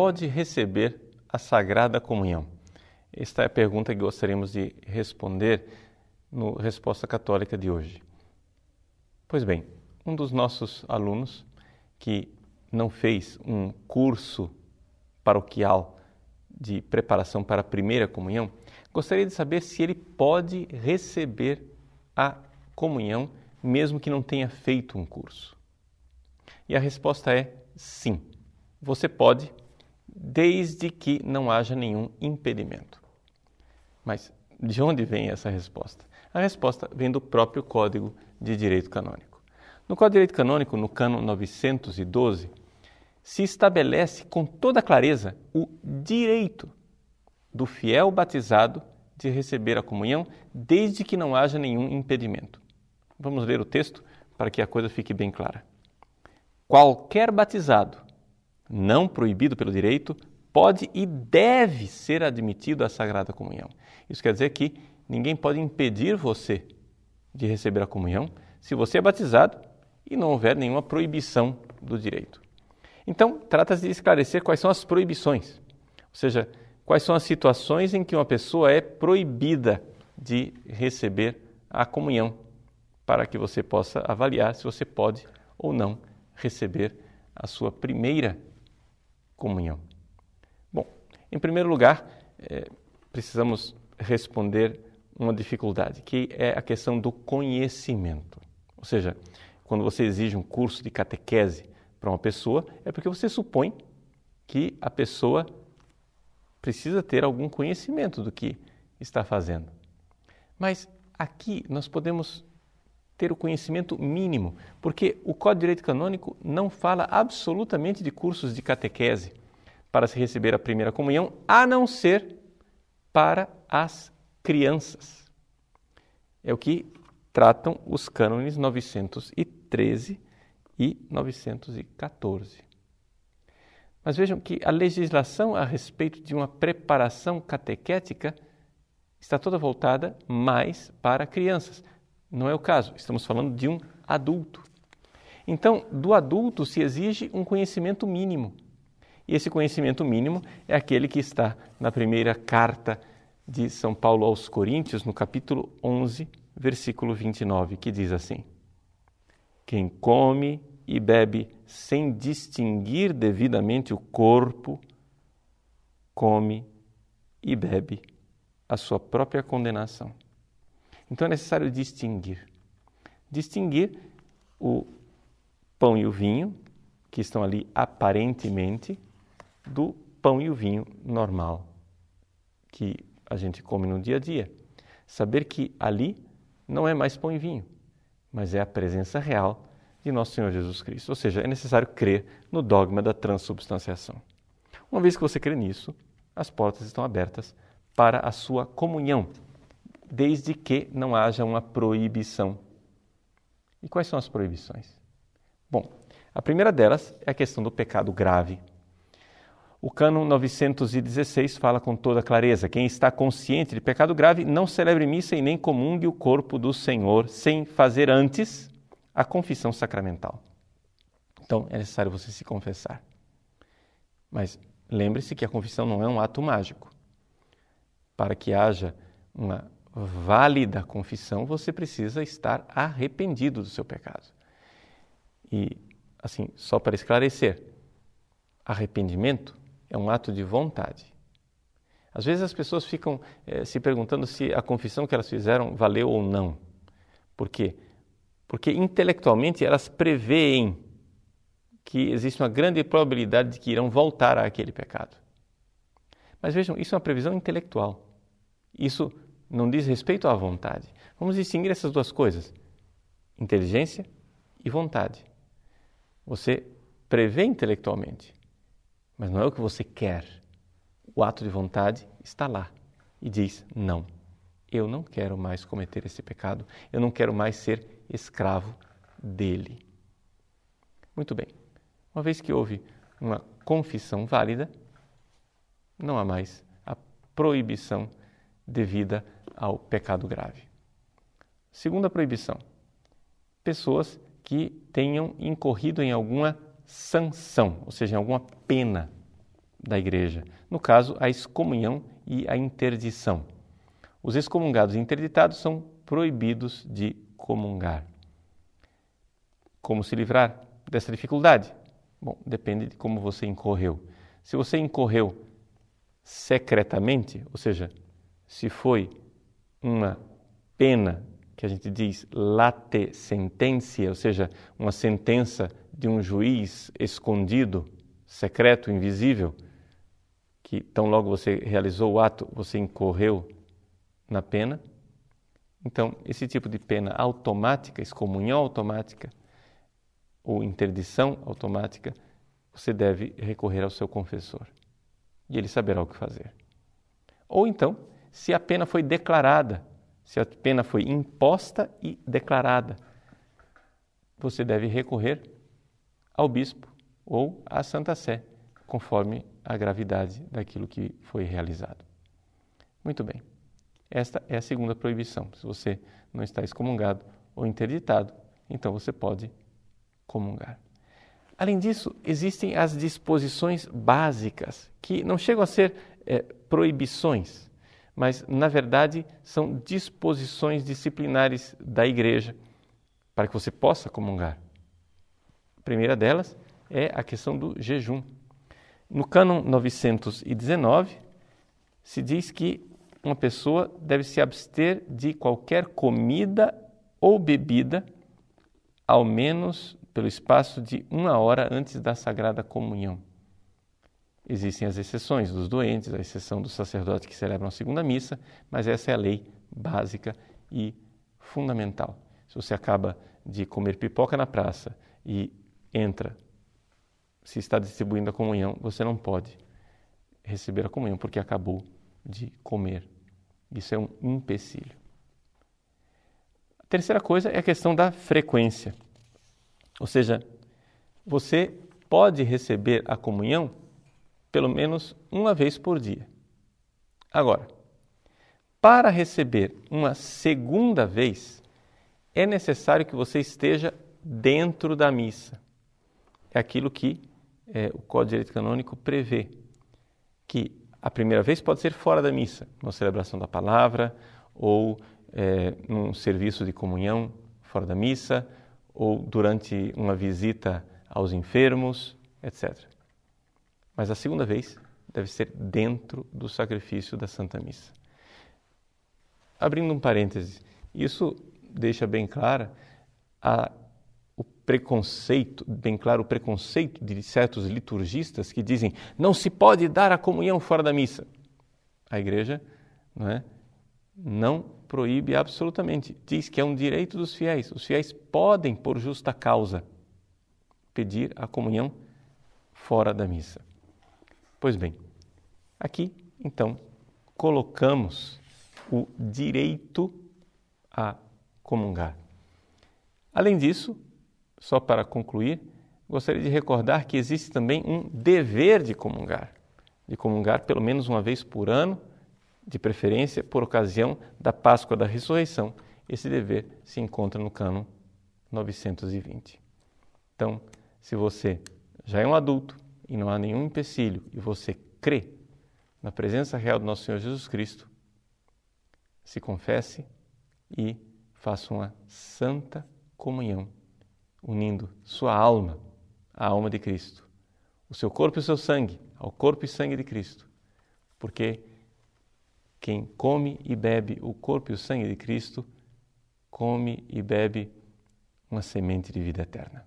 Pode receber a Sagrada Comunhão? Esta é a pergunta que gostaríamos de responder no Resposta Católica de hoje. Pois bem, um dos nossos alunos que não fez um curso paroquial de preparação para a primeira comunhão, gostaria de saber se ele pode receber a comunhão mesmo que não tenha feito um curso. E a resposta é sim. Você pode, desde que não haja nenhum impedimento. Mas de onde vem essa resposta? A resposta vem do próprio Código de Direito Canônico. No Código de Direito Canônico, no cano 912, se estabelece com toda clareza o direito do fiel batizado de receber a comunhão, desde que não haja nenhum impedimento. Vamos ler o texto para que a coisa fique bem clara. Qualquer batizado, não proibido pelo direito, pode e deve ser admitido à Sagrada Comunhão. Isso quer dizer que ninguém pode impedir você de receber a comunhão se você é batizado e não houver nenhuma proibição do direito. Então, trata-se de esclarecer quais são as proibições, ou seja, quais são as situações em que uma pessoa é proibida de receber a comunhão, para que você possa avaliar se você pode ou não receber a sua primeira comunhão. Bom, em primeiro lugar, é, precisamos responder uma dificuldade, que é a questão do conhecimento. Ou seja, quando você exige um curso de catequese para uma pessoa, é porque você supõe que a pessoa precisa ter algum conhecimento do que está fazendo. Mas aqui nós podemos ter o conhecimento mínimo, porque o Código de Direito Canônico não fala absolutamente de cursos de catequese para se receber a primeira comunhão, a não ser para as crianças. É o que tratam os cânones 913 e 914. Mas vejam que a legislação a respeito de uma preparação catequética está toda voltada mais para crianças. Não é o caso, estamos falando de um adulto. Então, do adulto se exige um conhecimento mínimo. E esse conhecimento mínimo é aquele que está na primeira carta de São Paulo aos Coríntios, no capítulo 11, versículo 29, que diz assim: Quem come e bebe sem distinguir devidamente o corpo, come e bebe a sua própria condenação. Então é necessário distinguir. Distinguir o pão e o vinho, que estão ali aparentemente, do pão e o vinho normal, que a gente come no dia a dia. Saber que ali não é mais pão e vinho, mas é a presença real de nosso Senhor Jesus Cristo. Ou seja, é necessário crer no dogma da transubstanciação. Uma vez que você crê nisso, as portas estão abertas para a sua comunhão desde que não haja uma proibição. E quais são as proibições? Bom, a primeira delas é a questão do pecado grave. O cânon 916 fala com toda clareza: quem está consciente de pecado grave não celebre missa e nem comungue o corpo do Senhor sem fazer antes a confissão sacramental. Então é necessário você se confessar. Mas lembre-se que a confissão não é um ato mágico. Para que haja uma válida confissão, você precisa estar arrependido do seu pecado. E, assim, só para esclarecer, arrependimento é um ato de vontade. Às vezes as pessoas ficam eh, se perguntando se a confissão que elas fizeram valeu ou não. Por quê? Porque intelectualmente elas preveem que existe uma grande probabilidade de que irão voltar àquele pecado. Mas vejam, isso é uma previsão intelectual. Isso não diz respeito à vontade. Vamos distinguir essas duas coisas: inteligência e vontade. Você prevê intelectualmente, mas não é o que você quer. O ato de vontade está lá e diz: não, eu não quero mais cometer esse pecado, eu não quero mais ser escravo dele. Muito bem, uma vez que houve uma confissão válida, não há mais a proibição devida ao pecado grave. Segunda proibição: pessoas que tenham incorrido em alguma sanção, ou seja, em alguma pena da igreja. No caso, a excomunhão e a interdição. Os excomungados e interditados são proibidos de comungar. Como se livrar dessa dificuldade? Bom, depende de como você incorreu. Se você incorreu secretamente, ou seja, se foi uma pena que a gente diz late sententia, ou seja, uma sentença de um juiz escondido, secreto, invisível, que tão logo você realizou o ato, você incorreu na pena. Então, esse tipo de pena automática, excomunhão automática ou interdição automática, você deve recorrer ao seu confessor e ele saberá o que fazer. Ou então, se a pena foi declarada, se a pena foi imposta e declarada, você deve recorrer ao bispo ou à Santa Sé, conforme a gravidade daquilo que foi realizado. Muito bem. Esta é a segunda proibição. Se você não está excomungado ou interditado, então você pode comungar. Além disso, existem as disposições básicas, que não chegam a ser é, proibições, mas na verdade são disposições disciplinares da igreja para que você possa comungar. A primeira delas é a questão do jejum. No cânon 919 se diz que uma pessoa deve se abster de qualquer comida ou bebida ao menos pelo espaço de uma hora antes da sagrada comunhão. Existem as exceções dos doentes, a exceção dos sacerdotes que celebram a segunda missa, mas essa é a lei básica e fundamental. Se você acaba de comer pipoca na praça e entra, se está distribuindo a comunhão, você não pode receber a comunhão porque acabou de comer. Isso é um empecilho. A terceira coisa é a questão da frequência. Ou seja, você pode receber a comunhão pelo menos uma vez por dia. Agora, para receber uma segunda vez, é necessário que você esteja dentro da missa. É aquilo que é, o Código de Direito Canônico prevê, que a primeira vez pode ser fora da missa, numa celebração da palavra, ou é, num serviço de comunhão fora da missa, ou durante uma visita aos enfermos, etc mas a segunda vez deve ser dentro do sacrifício da Santa Missa. Abrindo um parêntese, isso deixa bem a, o preconceito, bem claro o preconceito de certos liturgistas que dizem não se pode dar a comunhão fora da missa. A igreja não, é, não proíbe absolutamente, diz que é um direito dos fiéis. Os fiéis podem, por justa causa, pedir a comunhão fora da missa. Pois bem, aqui então colocamos o direito a comungar. Além disso, só para concluir, gostaria de recordar que existe também um dever de comungar, de comungar pelo menos uma vez por ano, de preferência por ocasião da Páscoa da Ressurreição. Esse dever se encontra no cano 920. Então, se você já é um adulto, e não há nenhum empecilho e você crê na presença real do nosso Senhor Jesus Cristo, se confesse e faça uma santa comunhão, unindo sua alma à alma de Cristo, o seu corpo e o seu sangue ao corpo e sangue de Cristo, porque quem come e bebe o corpo e o sangue de Cristo, come e bebe uma semente de vida eterna.